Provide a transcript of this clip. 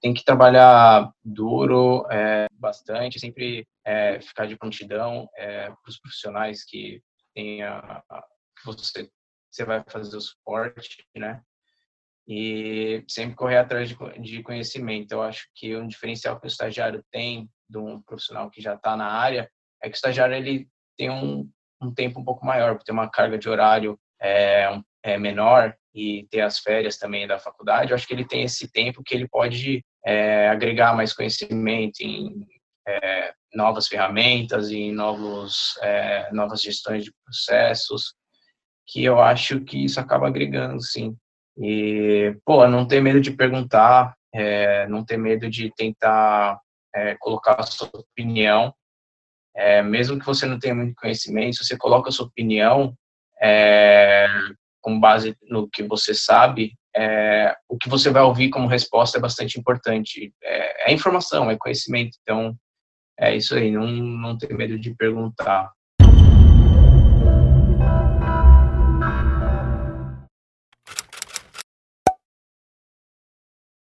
tem que trabalhar duro, é, bastante, sempre é, ficar de prontidão é, para os profissionais que tem a, a, você você vai fazer o suporte, né? E sempre correr atrás de, de conhecimento. Eu acho que um diferencial que o estagiário tem de um profissional que já está na área é que o estagiário ele tem um, um tempo um pouco maior, tem uma carga de horário é, é menor e ter as férias também da faculdade, eu acho que ele tem esse tempo que ele pode é, agregar mais conhecimento em é, novas ferramentas, em novos, é, novas gestões de processos, que eu acho que isso acaba agregando, sim. E, pô, não ter medo de perguntar, é, não ter medo de tentar é, colocar a sua opinião, é, mesmo que você não tenha muito conhecimento, se você coloca a sua opinião, com base no que você sabe, é, o que você vai ouvir como resposta é bastante importante. É, é, informação, é conhecimento. Então, é isso aí, não, não ter medo de perguntar.